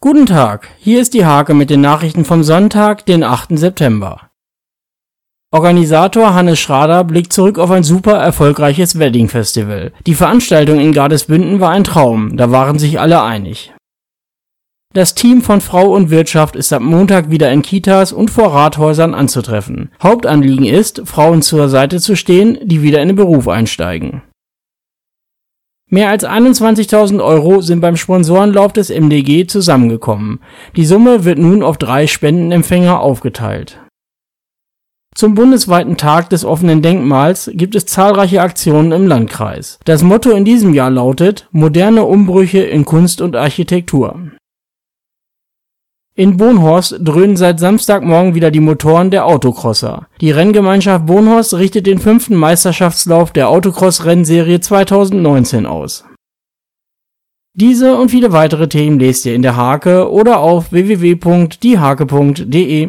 Guten Tag, hier ist die Hake mit den Nachrichten vom Sonntag, den 8. September. Organisator Hannes Schrader blickt zurück auf ein super erfolgreiches Wedding Festival. Die Veranstaltung in Gardesbünden war ein Traum, da waren sich alle einig. Das Team von Frau und Wirtschaft ist ab Montag wieder in Kitas und vor Rathäusern anzutreffen. Hauptanliegen ist, Frauen zur Seite zu stehen, die wieder in den Beruf einsteigen. Mehr als 21.000 Euro sind beim Sponsorenlauf des MDG zusammengekommen. Die Summe wird nun auf drei Spendenempfänger aufgeteilt. Zum bundesweiten Tag des offenen Denkmals gibt es zahlreiche Aktionen im Landkreis. Das Motto in diesem Jahr lautet Moderne Umbrüche in Kunst und Architektur. In Bonhorst dröhnen seit Samstagmorgen wieder die Motoren der Autocrosser. Die Renngemeinschaft Bonhorst richtet den fünften Meisterschaftslauf der Autocross-Rennserie 2019 aus. Diese und viele weitere Themen lest ihr in der Hake oder auf www.diehake.de